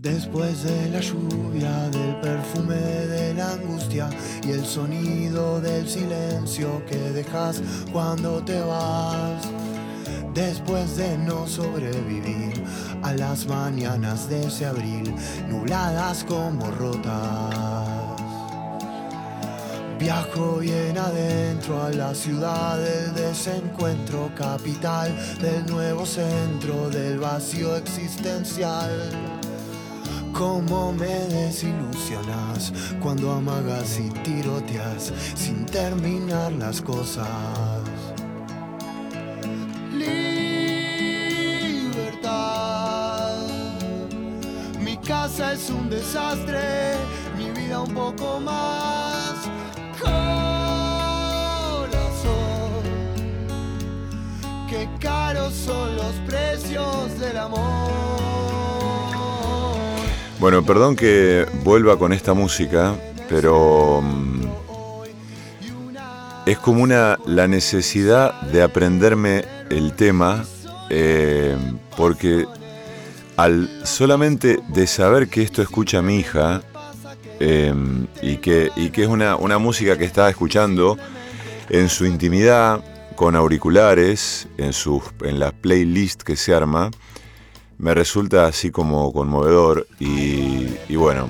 Después de la lluvia, del perfume de la angustia y el sonido del silencio que dejas cuando te vas. Después de no sobrevivir a las mañanas de ese abril, nubladas como rotas. Viajo bien adentro a la ciudad del desencuentro, capital del nuevo centro del vacío existencial. Cómo me desilusionas cuando amagas y tiroteas sin terminar las cosas. Libertad. Mi casa es un desastre, mi vida un poco más. Corazón. Qué caros son los precios del amor. Bueno, perdón que vuelva con esta música, pero mm, es como una la necesidad de aprenderme el tema, eh, porque al solamente de saber que esto escucha mi hija eh, y, que, y que es una, una música que está escuchando en su intimidad, con auriculares, en, su, en la playlist que se arma, me resulta así como conmovedor y, bueno,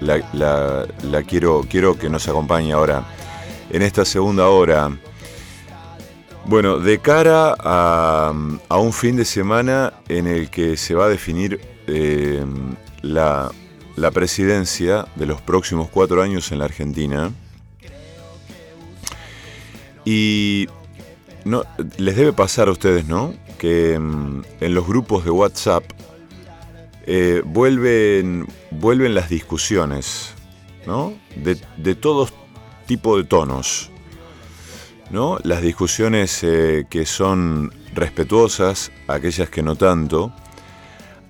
la, quiero, quiero que nos acompañe ahora en esta segunda hora. Bueno, de cara a, un fin de semana en el que se va a definir eh, la, la presidencia de los próximos cuatro años en la Argentina. Y no, les debe pasar a ustedes, ¿no? Que mm, en los grupos de WhatsApp eh, vuelven, vuelven las discusiones, ¿no? De, de todo tipo de tonos, ¿no? Las discusiones eh, que son respetuosas, aquellas que no tanto,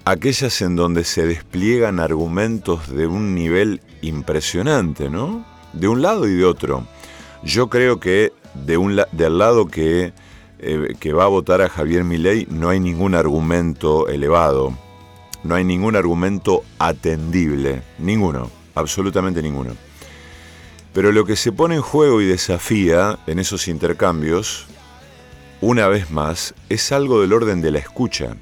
aquellas en donde se despliegan argumentos de un nivel impresionante, ¿no? De un lado y de otro. Yo creo que de un del lado que eh, que va a votar a Javier Milei no hay ningún argumento elevado, no hay ningún argumento atendible, ninguno, absolutamente ninguno. Pero lo que se pone en juego y desafía en esos intercambios, una vez más, es algo del orden de la escucha.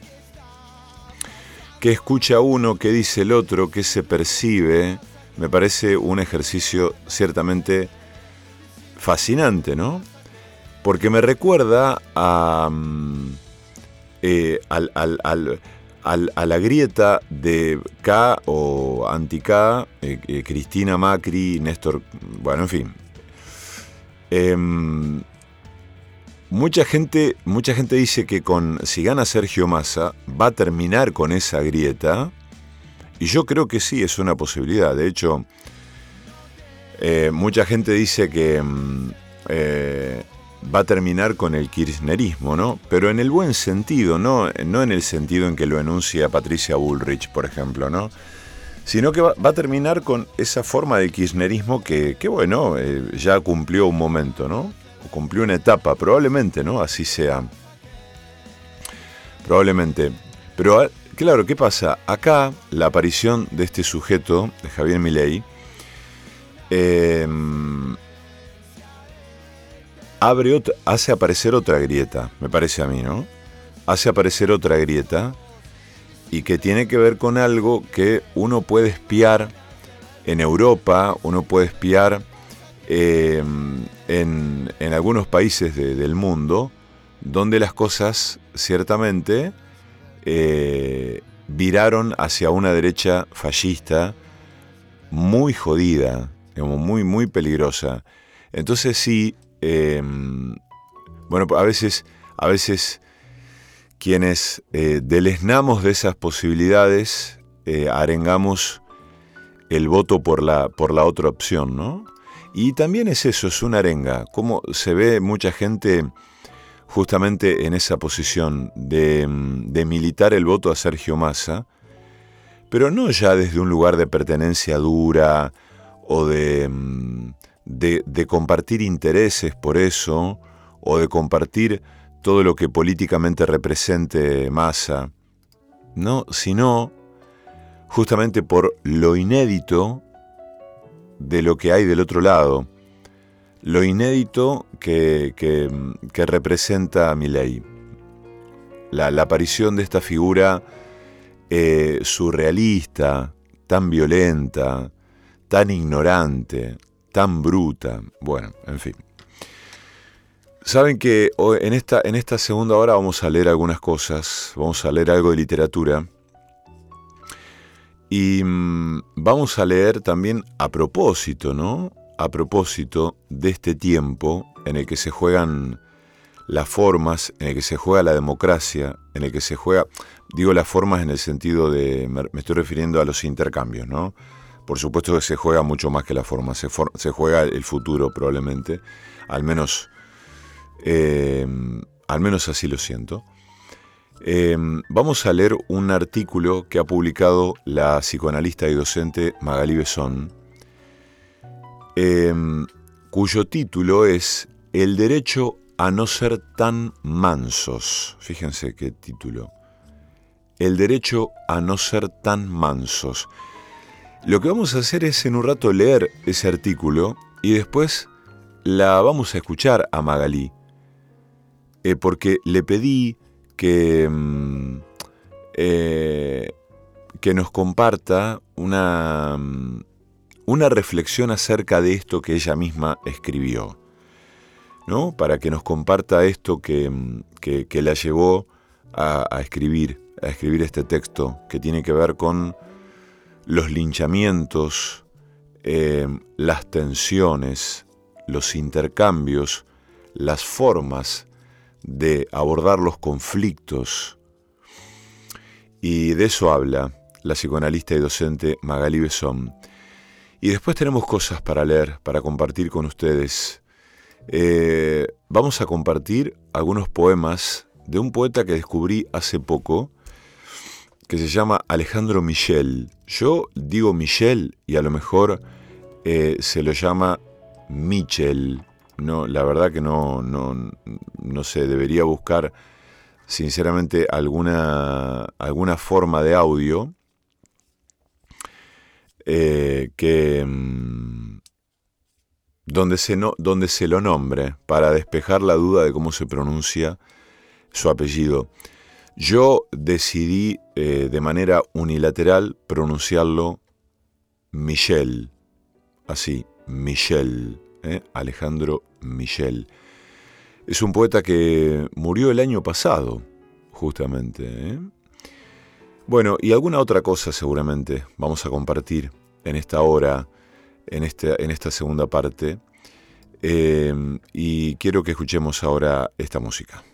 ¿Qué escucha uno? ¿Qué dice el otro? ¿Qué se percibe? Me parece un ejercicio ciertamente fascinante, ¿no? Porque me recuerda a, mm, eh, a la grieta de K o anti-K, eh, eh, Cristina Macri, Néstor, bueno, en fin. Em, mucha, gente, mucha gente dice que con, si gana Sergio Massa va a terminar con esa grieta, y yo creo que sí, es una posibilidad. De hecho, mucha gente dice que mm, va a terminar con el kirchnerismo, ¿no? Pero en el buen sentido, no, no en el sentido en que lo enuncia Patricia Bullrich, por ejemplo, ¿no? Sino que va, a terminar con esa forma de kirchnerismo que, bueno, eh, ya cumplió un momento, ¿no? cumplió una etapa, probablemente, ¿no? Así sea. Probablemente. Pero, ah, claro, ¿qué pasa? Acá, la aparición de este sujeto, de Javier Milei, eh, hace aparecer otra grieta, me parece a mí, ¿no? Hace aparecer otra grieta y que tiene que ver con algo que uno puede espiar en Europa, uno puede espiar em, en, algunos países del mundo, donde las cosas ciertamente eh, viraron hacia una derecha fascista muy jodida, muy, muy peligrosa. Entonces sí, Em, bueno, a veces, a veces quienes eh, deleznamos de esas posibilidades, eh, arengamos el voto por la, por la otra opción, ¿no? Y también es eso, es una arenga, como se ve mucha gente justamente en esa posición de, de militar el voto a Sergio Massa, pero no ya desde un lugar de pertenencia dura o de, de, compartir intereses por eso, o de compartir todo lo que políticamente represente masa, no, sino justamente por lo inédito de lo que hay del otro lado, lo inédito que, que, representa Milei. La, la, aparición de esta figura eh, surrealista, tan violenta, tan ignorante, tan bruta. Bueno, en fin. Saben que en esta, en esta segunda hora vamos a leer algunas cosas, vamos a leer algo de literatura. Y mm, vamos a leer también a propósito, ¿no? A propósito de este tiempo en el que se juegan las formas, en el que se juega la democracia, en el que se juega, digo las formas en el sentido de, me estoy refiriendo a los intercambios, ¿no? Por supuesto que se juega mucho más que la forma, se, juega el futuro probablemente, al menos, eh, al menos así lo siento. Em, vamos a leer un artículo que ha publicado la psicoanalista y docente Magali Besón, em, cuyo título es El derecho a no ser tan mansos. Fíjense qué título. El derecho a no ser tan mansos. Lo que vamos a hacer es en un rato leer ese artículo y después la vamos a escuchar a Magali. Eh, porque le pedí que, mm, eh, que nos comparta una, mm, una reflexión acerca de esto que ella misma escribió, ¿no? Para que nos comparta esto que, mm, la llevó a, escribir, a escribir este texto que tiene que ver con los linchamientos, eh, las tensiones, los intercambios, las formas de abordar los conflictos. Y de eso habla la psicoanalista y docente Magali Besón. Y después tenemos cosas para leer, para compartir con ustedes. Eh, vamos a compartir algunos poemas de un poeta que descubrí hace poco, que se llama Alejandro Michel. Yo digo Michel y a lo mejor eh, se lo llama Michel, no, la verdad que no, no, no sé, debería buscar sinceramente alguna, alguna forma de audio eh, que mm, donde se, no, donde se lo nombre para despejar la duda de cómo se pronuncia su apellido. Yo decidí eh, de manera unilateral pronunciarlo Michel, así, Michel. ¿eh? Alejandro Michel. Es un poeta que murió el año pasado, justamente. ¿eh? Bueno, y alguna otra cosa seguramente vamos a compartir en esta hora, en, este, en esta segunda parte. Y quiero que escuchemos ahora esta música.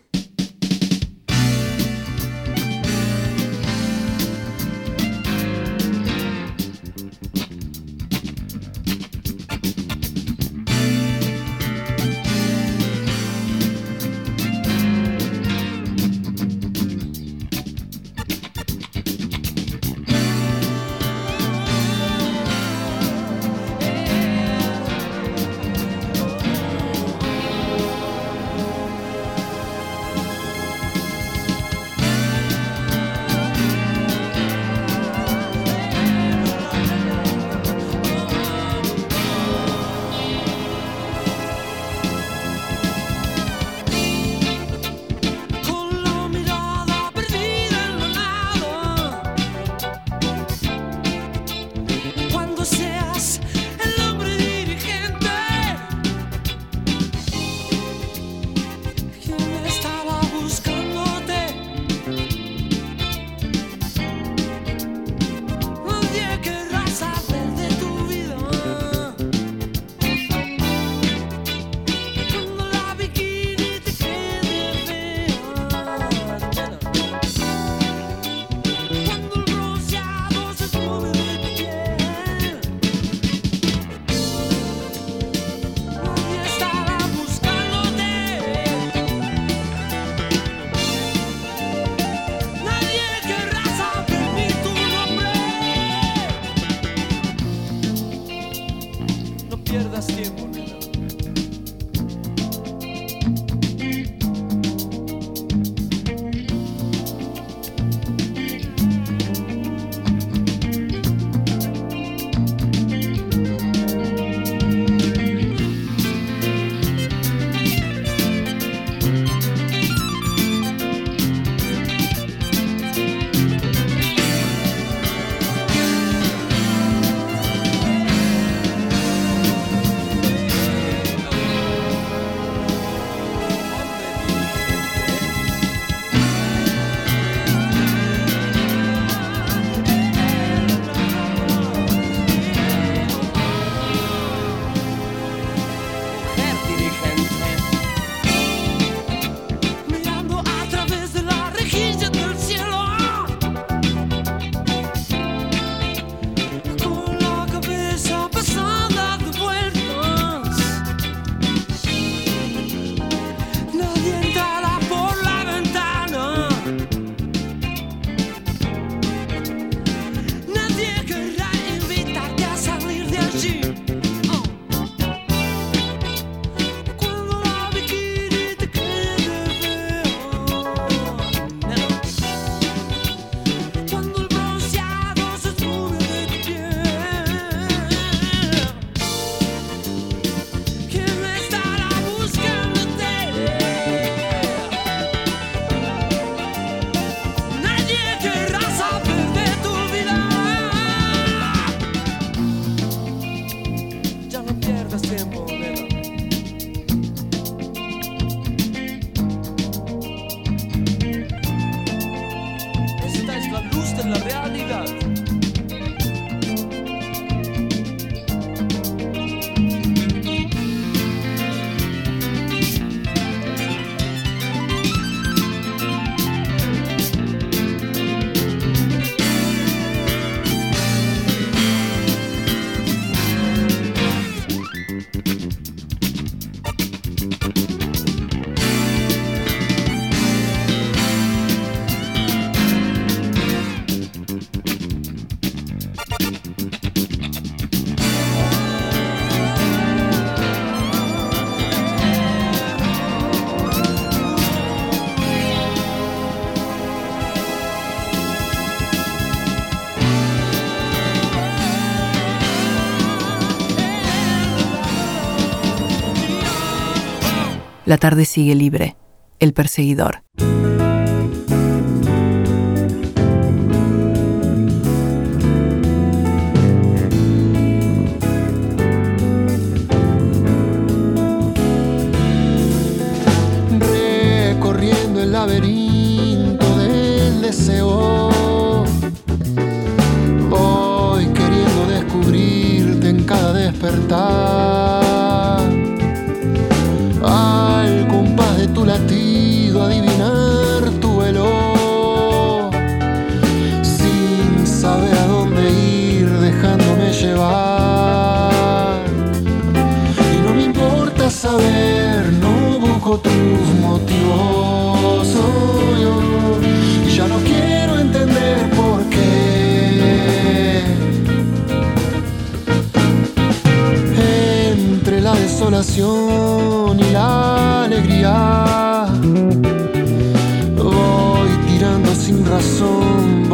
La tarde sigue libre. El perseguidor.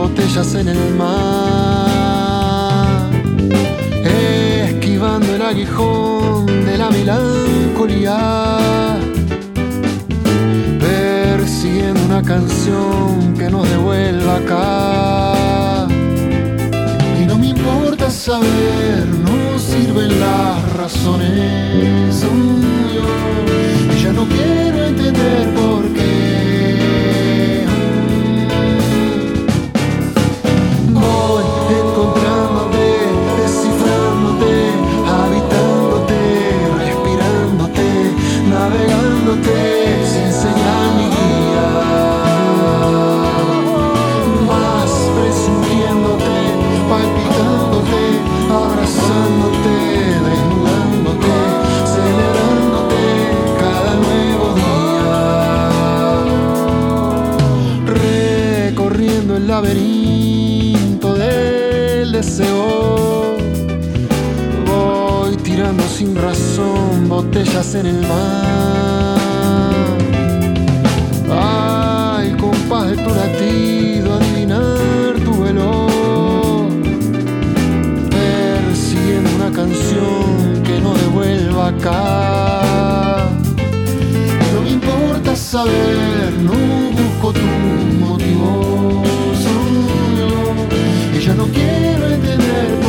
Botellas en el mar esquivando el aguijón de la melancolía, persiguiendo una canción que nos devuelva acá. Y no me importa saber, no sirven las razones. y ya no quiero entender por qué. Voy tirando sin razón botellas en el mar. Al compás de tu latido, adivinar tu vuelo. Persiguiendo una canción que no devuelva acá. No me importa saber, no busco tu motivo. Y ya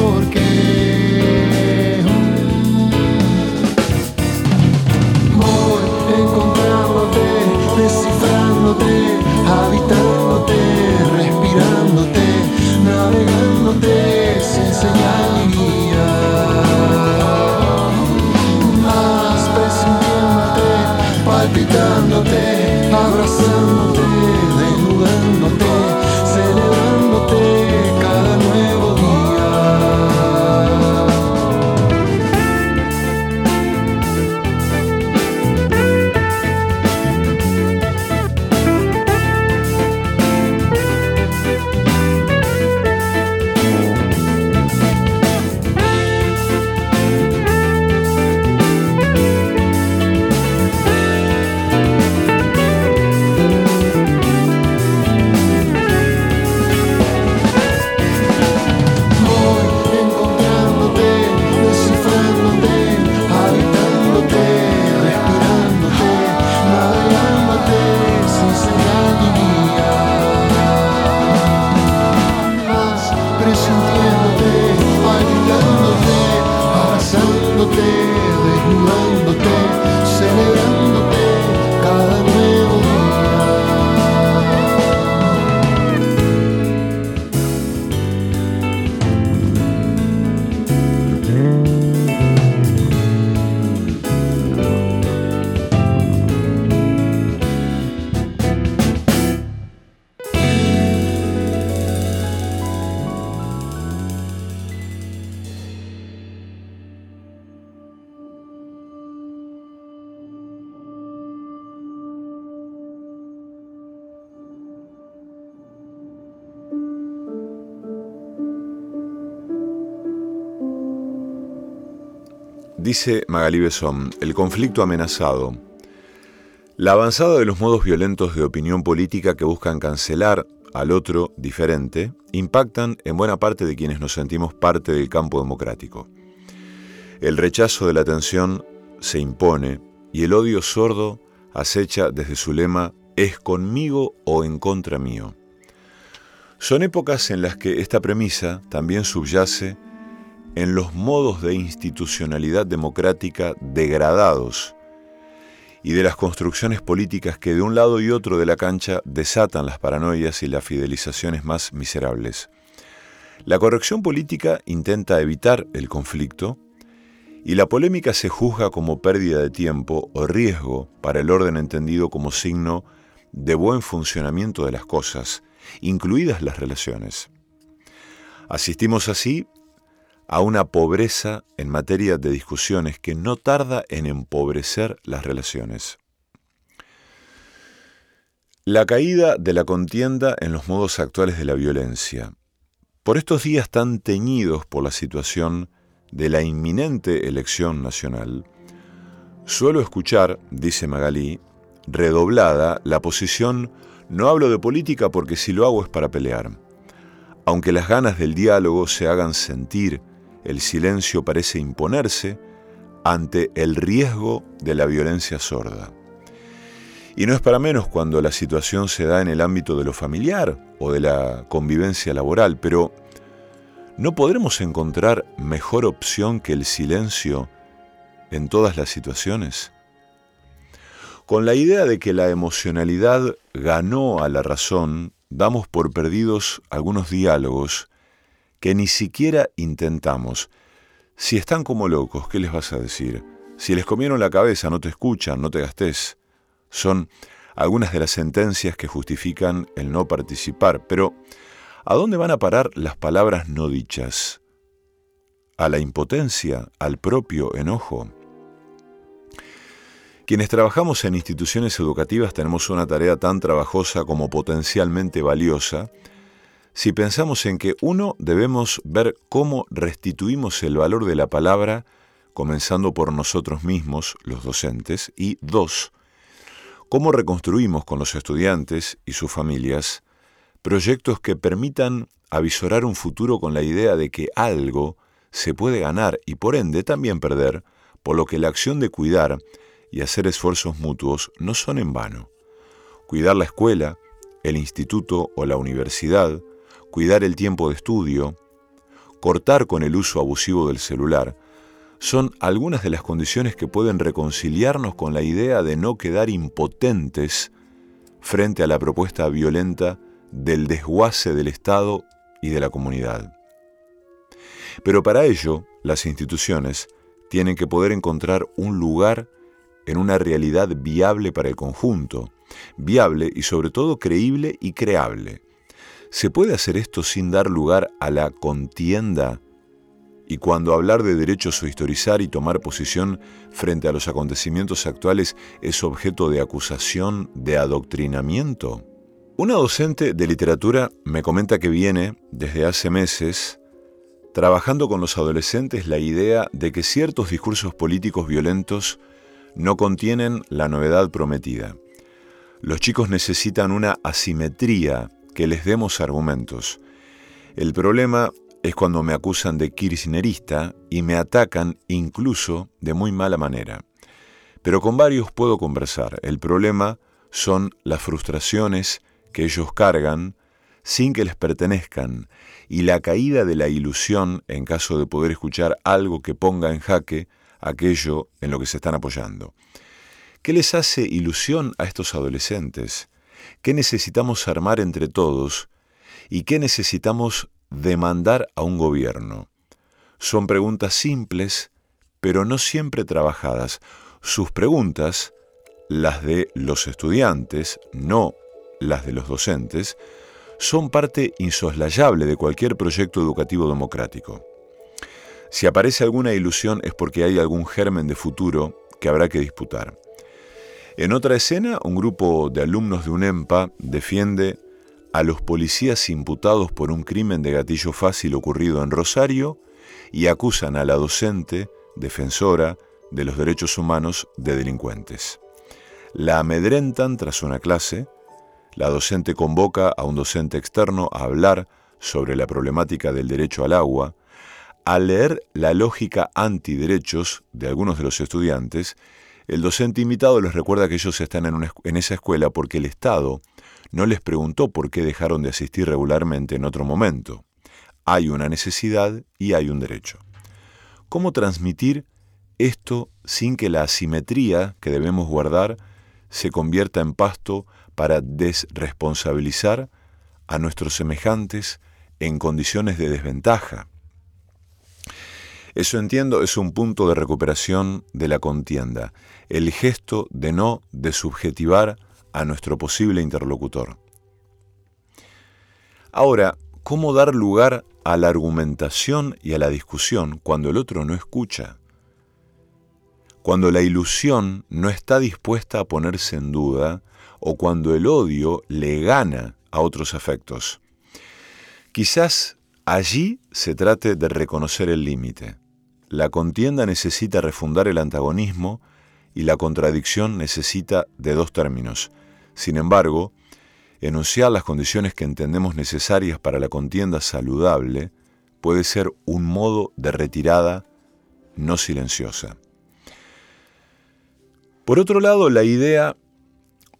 Dice Magalí Besón, el conflicto amenazado. La avanzada de los modos violentos de opinión política que buscan cancelar al otro diferente impactan en buena parte de quienes nos sentimos parte del campo democrático. El rechazo de la atención se impone y el odio sordo acecha desde su lema ¿Es conmigo o en contra mío? Son épocas en las que esta premisa también subyace en los modos de institucionalidad democrática degradados y de las construcciones políticas que de un lado y otro de la cancha desatan las paranoias y las fidelizaciones más miserables. La corrección política intenta evitar el conflicto y la polémica se juzga como pérdida de tiempo o riesgo para el orden entendido como signo de buen funcionamiento de las cosas, incluidas las relaciones. Asistimos así a una pobreza en materia de discusiones que no tarda en empobrecer las relaciones. La caída de la contienda en los modos actuales de la violencia. Por estos días tan teñidos por la situación de la inminente elección nacional, suelo escuchar, dice Magalí, redoblada la posición no hablo de política porque si lo hago es para pelear. Aunque las ganas del diálogo se hagan sentir el silencio parece imponerse ante el riesgo de la violencia sorda. Y no es para menos cuando la situación se da en el ámbito de lo familiar o de la convivencia laboral, pero ¿no podremos encontrar mejor opción que el silencio en todas las situaciones? Con la idea de que la emocionalidad ganó a la razón, damos por perdidos algunos diálogos que ni siquiera intentamos. Si están como locos, ¿qué les vas a decir? Si les comieron la cabeza, no te escuchan, no te gastes. Son algunas de las sentencias que justifican el no participar. Pero, ¿a dónde van a parar las palabras no dichas? ¿A la impotencia? ¿Al propio enojo? Quienes trabajamos en instituciones educativas tenemos una tarea tan trabajosa como potencialmente valiosa si pensamos en que uno debemos ver cómo restituimos el valor de la palabra, comenzando por nosotros mismos, los docentes, y dos, cómo reconstruimos con los estudiantes y sus familias proyectos que permitan avisorar un futuro con la idea de que algo se puede ganar y por ende también perder, por lo que la acción de cuidar y hacer esfuerzos mutuos no son en vano. Cuidar la escuela, el instituto o la universidad, cuidar el tiempo de estudio, cortar con el uso abusivo del celular, son algunas de las condiciones que pueden reconciliarnos con la idea de no quedar impotentes frente a la propuesta violenta del desguace del Estado y de la comunidad. Pero para ello, las instituciones tienen que poder encontrar un lugar en una realidad viable para el conjunto, viable y sobre todo creíble y creable, ¿Se puede hacer esto sin dar lugar a la contienda? Y cuando hablar de derechos o historizar y tomar posición frente a los acontecimientos actuales es objeto de acusación de adoctrinamiento? Una docente de literatura me comenta que viene, desde hace meses, trabajando con los adolescentes la idea de que ciertos discursos políticos violentos no contienen la novedad prometida. Los chicos necesitan una asimetría que les demos argumentos. El problema es cuando me acusan de kirchnerista y me atacan incluso de muy mala manera. Pero con varios puedo conversar. El problema son las frustraciones que ellos cargan sin que les pertenezcan y la caída de la ilusión en caso de poder escuchar algo que ponga en jaque aquello en lo que se están apoyando. ¿Qué les hace ilusión a estos adolescentes? ¿Qué necesitamos armar entre todos? ¿Y qué necesitamos demandar a un gobierno? Son preguntas simples, pero no siempre trabajadas. Sus preguntas, las de los estudiantes, no las de los docentes, son parte insoslayable de cualquier proyecto educativo democrático. Si aparece alguna ilusión es porque hay algún germen de futuro que habrá que disputar. En otra escena, un grupo de alumnos de UNEMPA defiende a los policías imputados por un crimen de gatillo fácil ocurrido en Rosario y acusan a la docente, defensora de los derechos humanos, de delincuentes. La amedrentan tras una clase, la docente convoca a un docente externo a hablar sobre la problemática del derecho al agua, al leer la lógica antiderechos de algunos de los estudiantes, El docente invitado les recuerda que ellos están en, en esa escuela porque el Estado no les preguntó por qué dejaron de asistir regularmente en otro momento. Hay una necesidad y hay un derecho. ¿Cómo transmitir esto sin que la asimetría que debemos guardar se convierta en pasto para desresponsabilizar a nuestros semejantes en condiciones de desventaja? Eso entiendo es un punto de recuperación de la contienda, el gesto de no desubjetivar a nuestro posible interlocutor. Ahora, ¿cómo dar lugar a la argumentación y a la discusión cuando el otro no escucha? Cuando la ilusión no está dispuesta a ponerse en duda o cuando el odio le gana a otros afectos. Quizás allí se trate de reconocer el límite. La contienda necesita refundar el antagonismo y la contradicción necesita de dos términos. Sin embargo, enunciar las condiciones que entendemos necesarias para la contienda saludable puede ser un modo de retirada no silenciosa. Por otro lado, la idea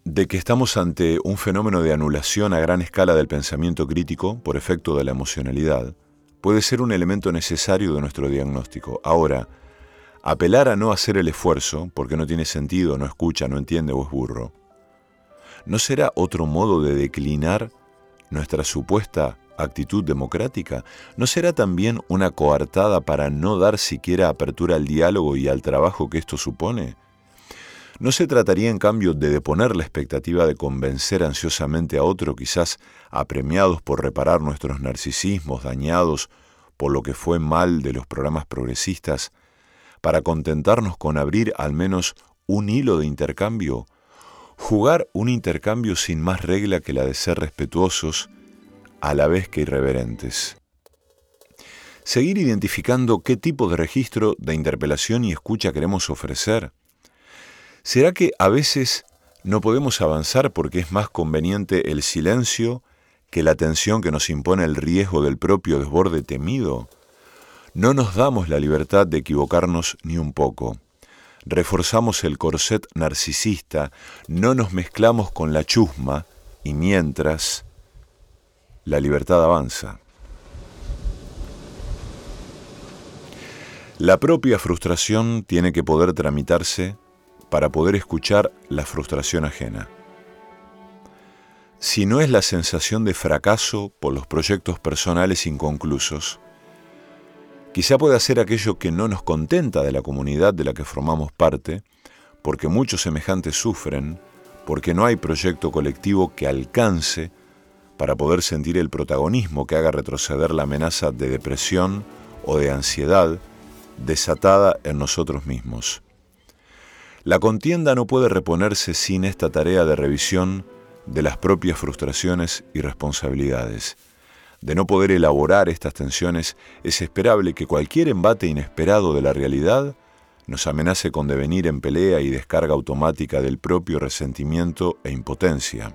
de que estamos ante un fenómeno de anulación a gran escala del pensamiento crítico por efecto de la emocionalidad puede ser un elemento necesario de nuestro diagnóstico. Ahora, apelar a no hacer el esfuerzo, porque no tiene sentido, no escucha, no entiende o es burro, ¿no será otro modo de declinar nuestra supuesta actitud democrática? ¿No será también una coartada para no dar siquiera apertura al diálogo y al trabajo que esto supone? ¿No se trataría en cambio de deponer la expectativa de convencer ansiosamente a otro, quizás apremiados por reparar nuestros narcisismos dañados por lo que fue mal de los programas progresistas, para contentarnos con abrir al menos un hilo de intercambio jugar un intercambio sin más regla que la de ser respetuosos a la vez que irreverentes. Seguir identificando qué tipo de registro de interpelación y escucha queremos ofrecer. ¿Será que a veces no podemos avanzar porque es más conveniente el silencio que la tensión que nos impone el riesgo del propio desborde temido? No nos damos la libertad de equivocarnos ni un poco reforzamos el corset narcisista, no nos mezclamos con la chusma y mientras la libertad avanza. La propia frustración tiene que poder tramitarse para poder escuchar la frustración ajena. Si no es la sensación de fracaso por los proyectos personales inconclusos, Quizá pueda ser aquello que no nos contenta de la comunidad de la que formamos parte, porque muchos semejantes sufren, porque no hay proyecto colectivo que alcance para poder sentir el protagonismo que haga retroceder la amenaza de depresión o de ansiedad desatada en nosotros mismos. La contienda no puede reponerse sin esta tarea de revisión de las propias frustraciones y responsabilidades de no poder elaborar estas tensiones, es esperable que cualquier embate inesperado de la realidad nos amenace con devenir en pelea y descarga automática del propio resentimiento e impotencia.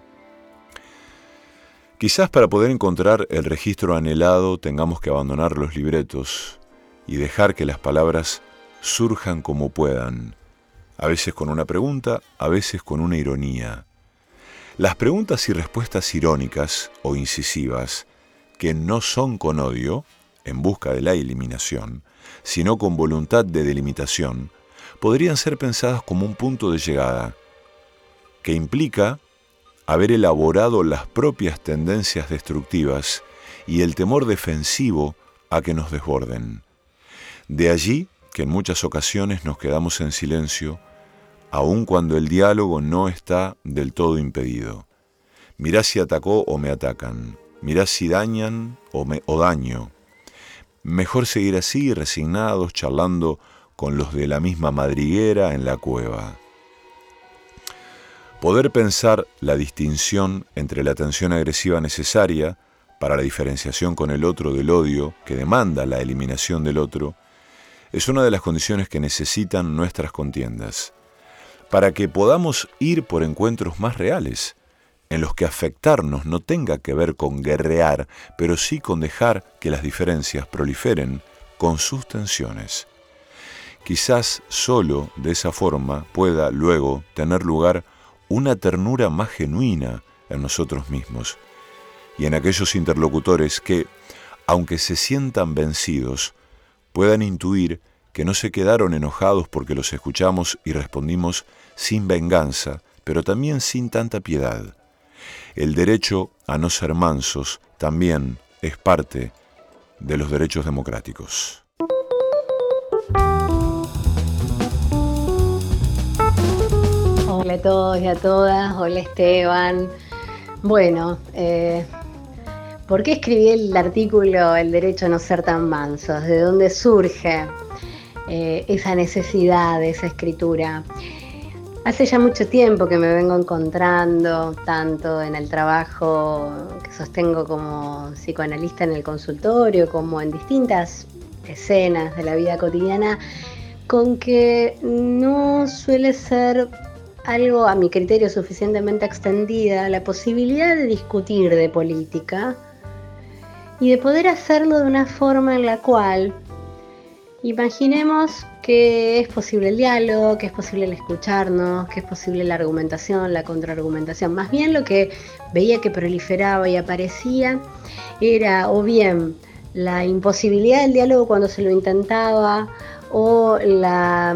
Quizás para poder encontrar el registro anhelado tengamos que abandonar los libretos y dejar que las palabras surjan como puedan, a veces con una pregunta, a veces con una ironía. Las preguntas y respuestas irónicas o incisivas que no son con odio, en busca de la eliminación, sino con voluntad de delimitación, podrían ser pensadas como un punto de llegada, que implica haber elaborado las propias tendencias destructivas y el temor defensivo a que nos desborden. De allí que en muchas ocasiones nos quedamos en silencio, aun cuando el diálogo no está del todo impedido. Mirá si atacó o me atacan. Mirá si dañan o, daño. Mejor seguir así, resignados, charlando con los de la misma madriguera en la cueva. Poder pensar la distinción entre la tensión agresiva necesaria para la diferenciación con el otro del odio que demanda la eliminación del otro, es una de las condiciones que necesitan nuestras contiendas, para que podamos ir por encuentros más reales, en los que afectarnos no tenga que ver con guerrear, pero sí con dejar que las diferencias proliferen con sus tensiones. quizás solo de esa forma pueda luego tener lugar una ternura más genuina en nosotros mismos y en aquellos interlocutores que, aunque se sientan vencidos, puedan intuir que no se quedaron enojados porque los escuchamos y respondimos sin venganza, pero también sin tanta piedad. El derecho a no ser mansos también es parte de los derechos democráticos. Hola a todos y a todas, hola Esteban. Bueno, eh, ¿por qué escribí el artículo El derecho a no ser tan mansos? ¿De dónde surge eh, esa necesidad de esa escritura? Hace ya mucho tiempo que me vengo encontrando, tanto en el trabajo que sostengo como psicoanalista en el consultorio, como en distintas escenas de la vida cotidiana, con que no suele ser algo a mi criterio suficientemente extendida la posibilidad de discutir de política y de poder hacerlo de una forma en la cual Imaginemos que es posible el diálogo, que es posible el escucharnos, que es posible la argumentación, la contraargumentación. Más bien lo que veía que proliferaba y aparecía era o bien la imposibilidad del diálogo cuando se lo intentaba o la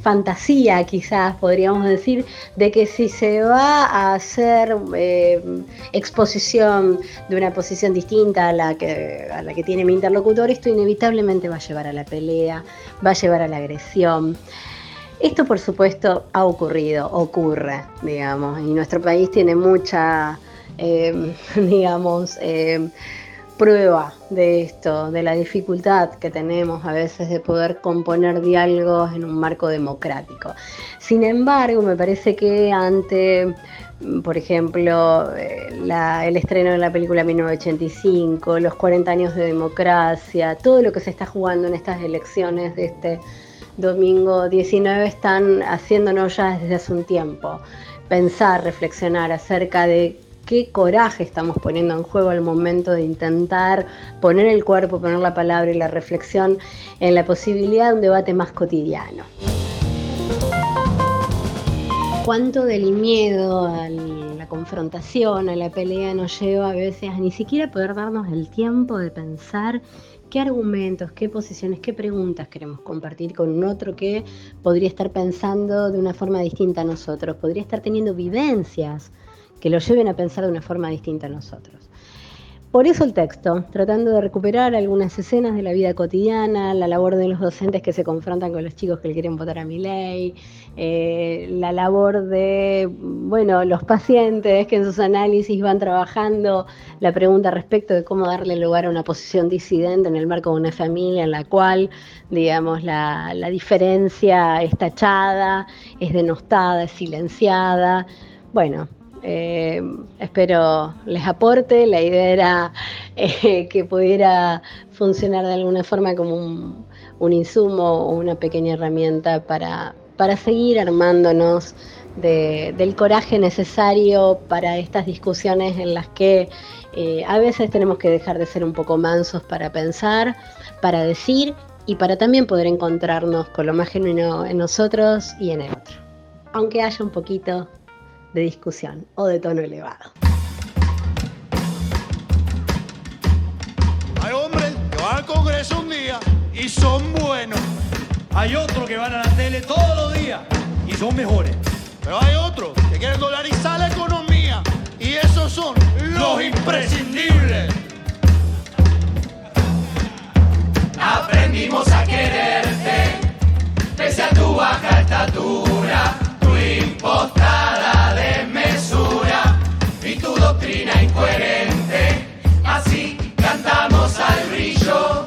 fantasía, quizás podríamos decir, de que si se va a hacer eh, exposición de una posición distinta a la, que, a la que tiene mi interlocutor, esto inevitablemente va a llevar a la pelea, va a llevar a la agresión. Esto, por supuesto, ha ocurrido, ocurre, digamos, y nuestro país tiene mucha, eh, digamos, eh, prueba de esto, de la dificultad que tenemos a veces de poder componer diálogos en un marco democrático. Sin embargo, me parece que ante, por ejemplo, eh, el estreno de la película 1985, los 40 años de democracia, todo lo que se está jugando en estas elecciones de este domingo 19 están haciéndonos ya desde hace un tiempo pensar, reflexionar acerca de qué coraje estamos poniendo en juego al momento de intentar poner el cuerpo, poner la palabra y la reflexión en la posibilidad de un debate más cotidiano. Cuánto del miedo a la confrontación, a la pelea nos lleva a veces a ni siquiera poder darnos el tiempo de pensar qué argumentos, qué posiciones, qué preguntas queremos compartir con un otro que podría estar pensando de una forma distinta a nosotros, podría estar teniendo vivencias que lo lleven a pensar de una forma distinta a nosotros. Por eso el texto, tratando de recuperar algunas escenas de la vida cotidiana, la labor de los docentes que se confrontan con los chicos que le quieren votar a mi ley, eh, la labor de bueno, los pacientes que en sus análisis van trabajando la pregunta respecto de cómo darle lugar a una posición disidente en el marco de una familia en la cual, digamos, la, la diferencia es tachada, es denostada, es silenciada. Bueno, eh, espero les aporte. La idea era eh, que pudiera funcionar de alguna forma como un, insumo o una pequeña herramienta para, para seguir armándonos del coraje necesario para estas discusiones en las que eh, a veces tenemos que dejar de ser un poco mansos para pensar, para decir y para también poder encontrarnos con lo más genuino en nosotros y en el otro. Aunque haya un poquito de discusión o de tono elevado. Hay hombres que van al Congreso un día y son buenos. Hay otros que van a la tele todos los días y son mejores. Pero hay otros que quieren dolarizar la economía y esos son los imprescindibles. Aprendimos a quererte, pese a tu baja estatura, tu impostada incoherente. Así cantamos al brillo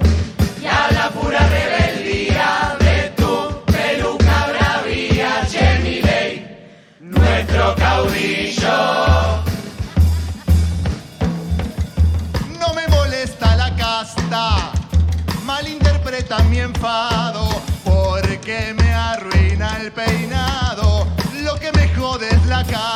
y a la pura rebeldía de tu peluca bravía, Jenny Ley, nuestro caudillo. No me molesta la casta, malinterpreta mi enfado, porque me arruina el peinado. Lo que me jode es la caspa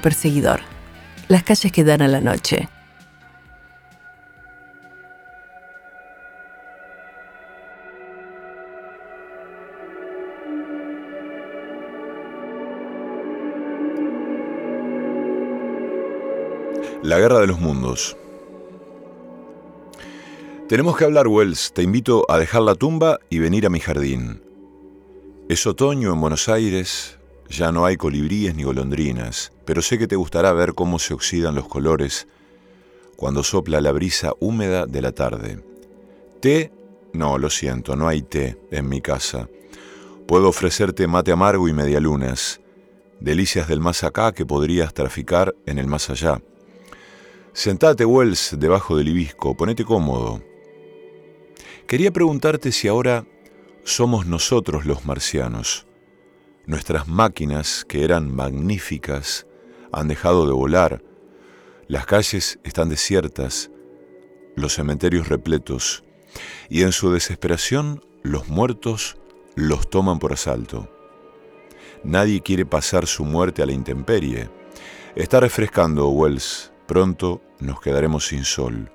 Perseguidor. Las calles que dan a la noche. La guerra de los mundos. Tenemos que hablar, Wells. Te invito a dejar la tumba y venir a mi jardín. Es otoño en Buenos Aires, ya no hay colibríes ni golondrinas, pero sé que te gustará ver cómo se oxidan los colores cuando sopla la brisa húmeda de la tarde. ¿Té? No, lo siento, no hay té en mi casa. Puedo ofrecerte mate amargo y medialunas, delicias del más acá que podrías traficar en el más allá. Sentate, Wells, debajo del hibisco, ponete cómodo. Quería preguntarte si ahora somos nosotros los marcianos Nuestras máquinas, que eran magníficas, han dejado de volar. Las calles están desiertas, los cementerios repletos, y en su desesperación los muertos los toman por asalto. Nadie quiere pasar su muerte a la intemperie. Está refrescando, Wells. Pronto nos quedaremos sin sol.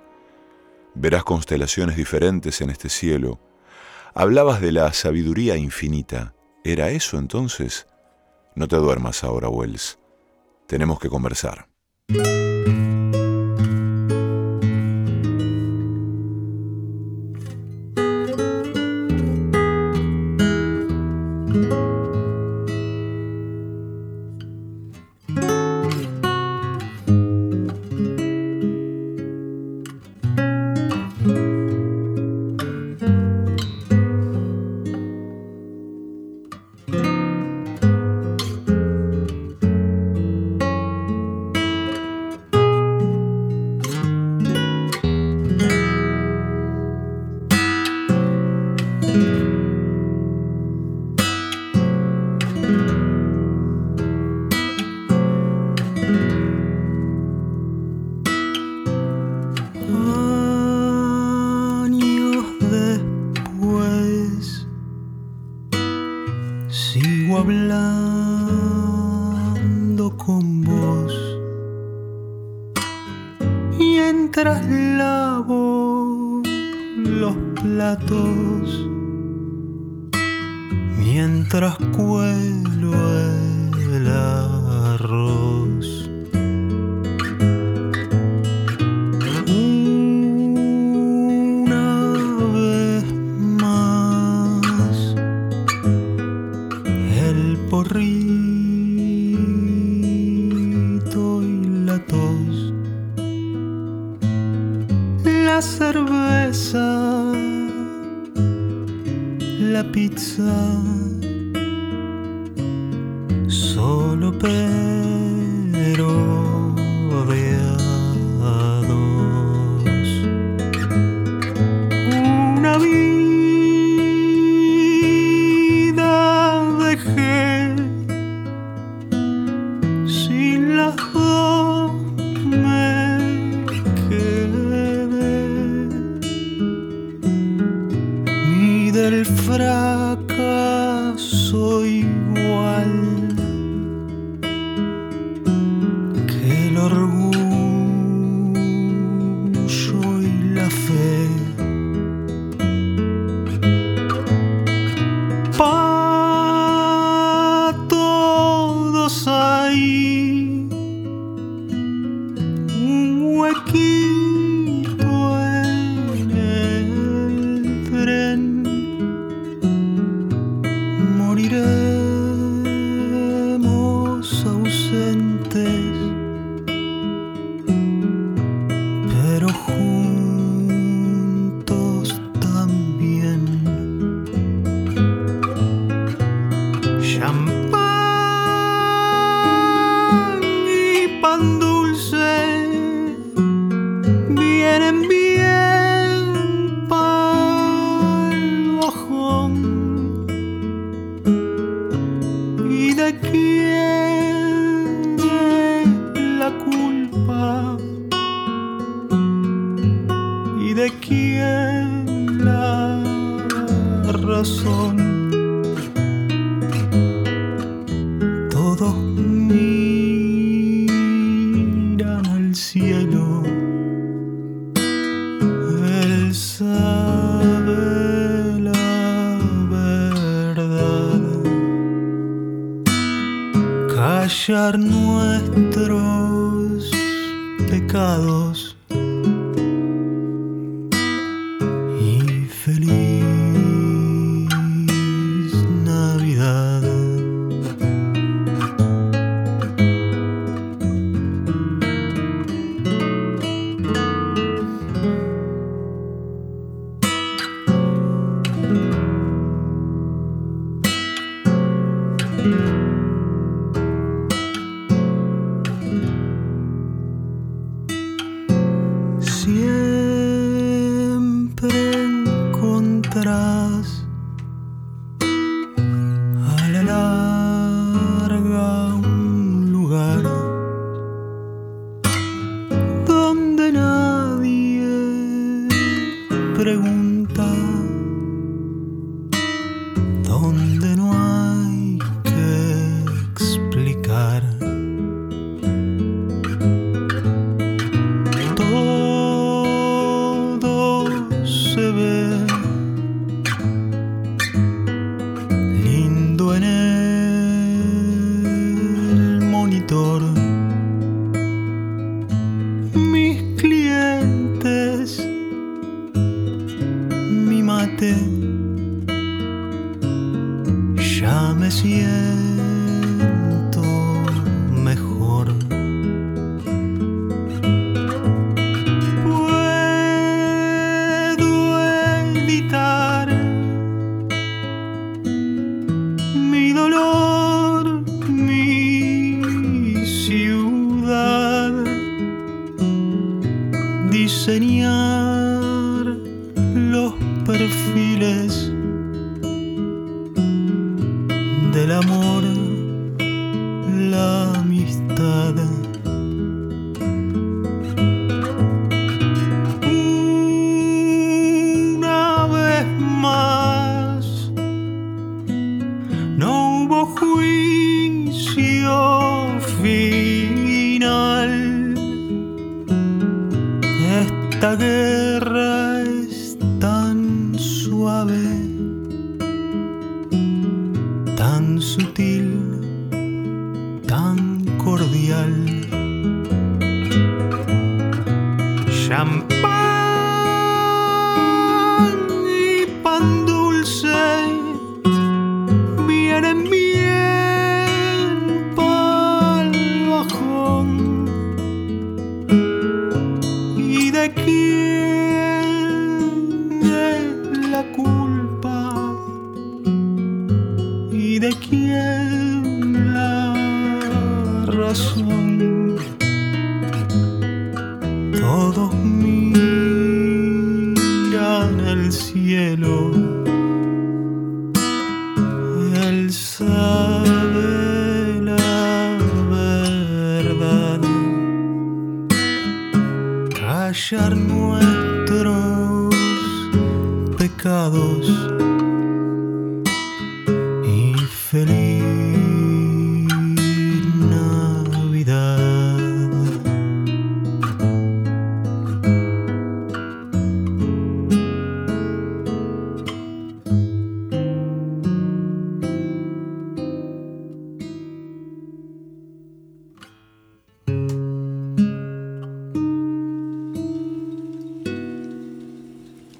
Verás constelaciones diferentes en este cielo. Hablabas de la sabiduría infinita. ¿Era eso entonces? No te duermas ahora, Wells. Tenemos que conversar. Y la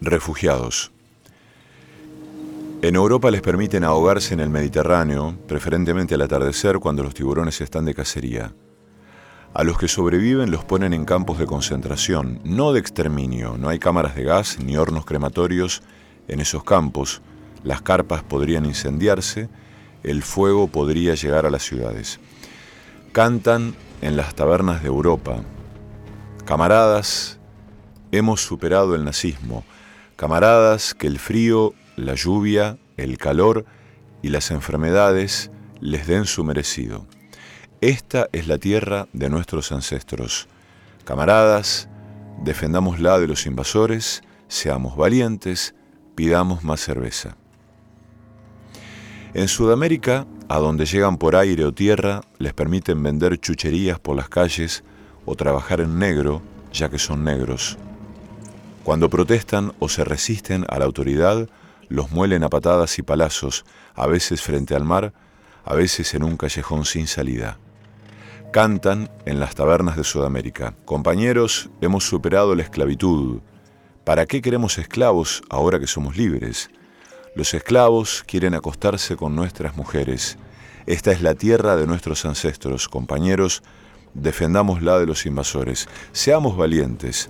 Refugiados. En Europa les permiten ahogarse en el Mediterráneo, preferentemente al atardecer cuando los tiburones están de cacería. A los que sobreviven los ponen en campos de concentración, no de exterminio. No hay cámaras de gas ni hornos crematorios en esos campos. Las carpas podrían incendiarse, el fuego podría llegar a las ciudades. Cantan en las tabernas de Europa. Camaradas, hemos superado el nazismo. Camaradas, que el frío, la lluvia, el calor y las enfermedades les den su merecido. Esta es la tierra de nuestros ancestros. Camaradas, defendámosla de los invasores, seamos valientes, pidamos más cerveza. En Sudamérica, a donde llegan por aire o tierra, les permiten vender chucherías por las calles o trabajar en negro, ya que son negros. Cuando protestan o se resisten a la autoridad, los muelen a patadas y palazos, a veces frente al mar, a veces en un callejón sin salida. Cantan en las tabernas de Sudamérica. Compañeros, hemos superado la esclavitud. ¿Para qué queremos esclavos ahora que somos libres? Los esclavos quieren acostarse con nuestras mujeres. Esta es la tierra de nuestros ancestros. Compañeros, defendámosla de los invasores. Seamos valientes.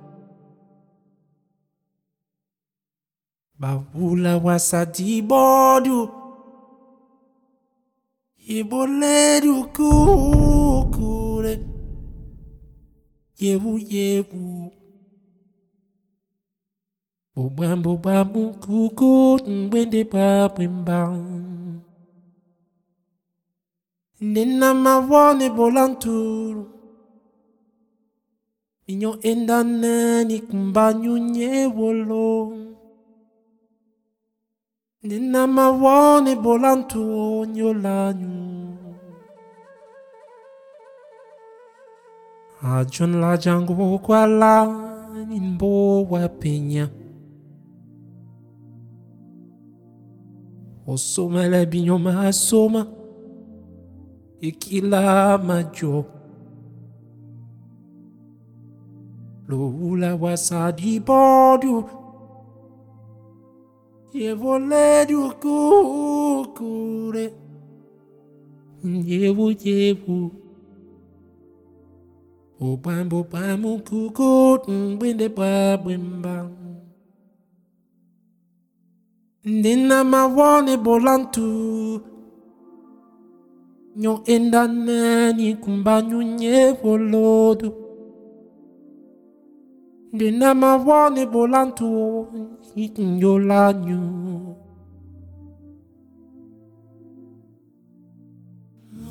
Babula wasati bodu Yebole du kukule Yebu yebu Bobam bobam kukut Mwende paprimbang Nena mawane bolanturu Minyo endane nikumbanyunye wolong Nina mawone bolantu nyolanyu. Ajon la jango kwala nimbo wa penya. Osoma la binyo masoma. Ikila majo. Lula wasadi bodu. Je vole du kukure. Jevu, jevu. Opam, opam, kukut, binde pa bimbang. Nina mawani bolantu. Nyo indane ni kumbanyunye volodu. Linama wani bolantu yolanyu.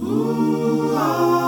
Ooh, ah.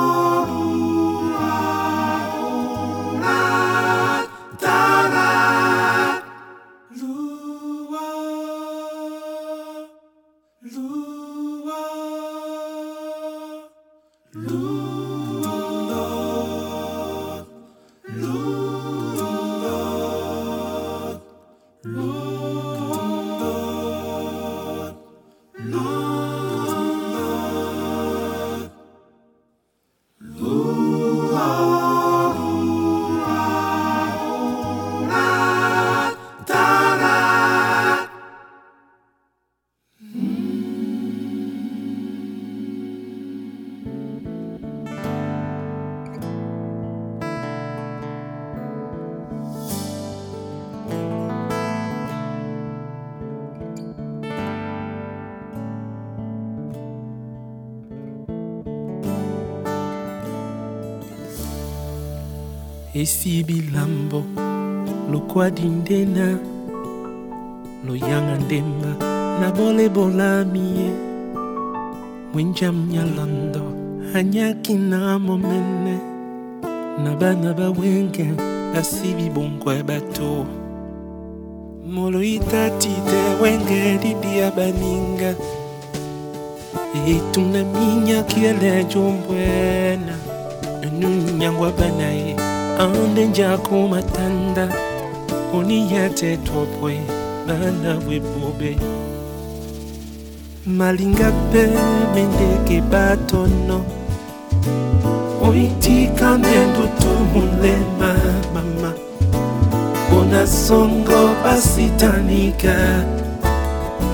esi bilambo lokwadi ndena loyanga ndemba nabolebola mie mwenja mnyalando anyaki na momene na bana bawenge basi bibongwa ya bato moloitati te wenge didi ya baninga etuna minyaki ele jombwena nunu nyangwa bana ye andenja komatanda oniyate topwe bana bwebobe malinga mpe mendeke batono oitika ndendutu molema mama. Mpona songo basitanika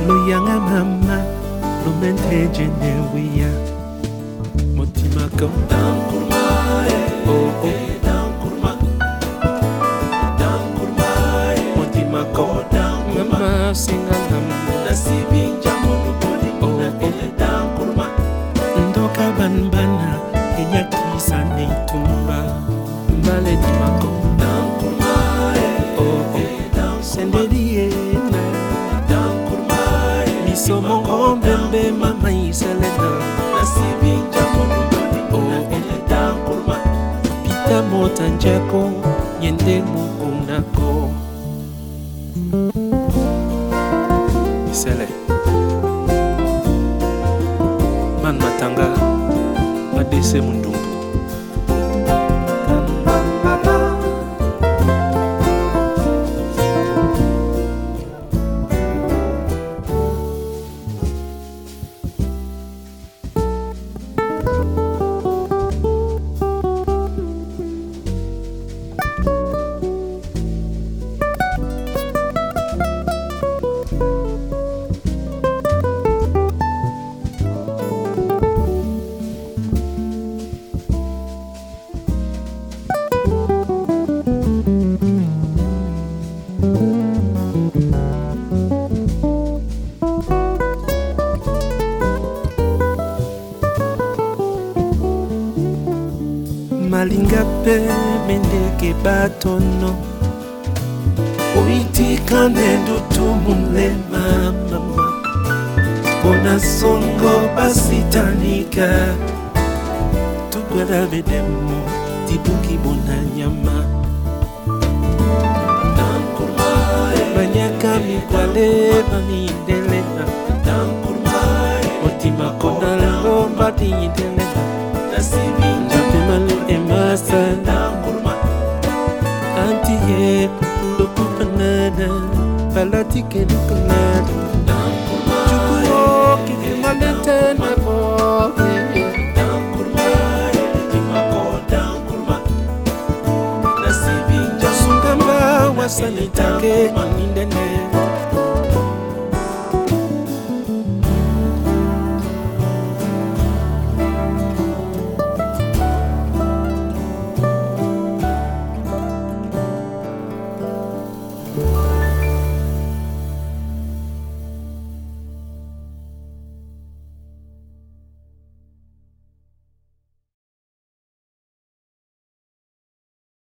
loyanga mama lumenteje newiya motimako oh, eh, oh. Eh, eh. Kaundankurma singalam ndoka banbana enyakisa neitumba. Mbale dimako sendeliena misomongo mbembe mama iselena pita mota njako nyende mukunako c'est mon. ngebatono oyitika nde ndutu mulema mama. Mpona songo basitanika tukwela bedemo dibuki bona nyama. Banyaka mikwale baminde na balotike lukna cukuwoki fimaletene boe sungamba wasanitake indene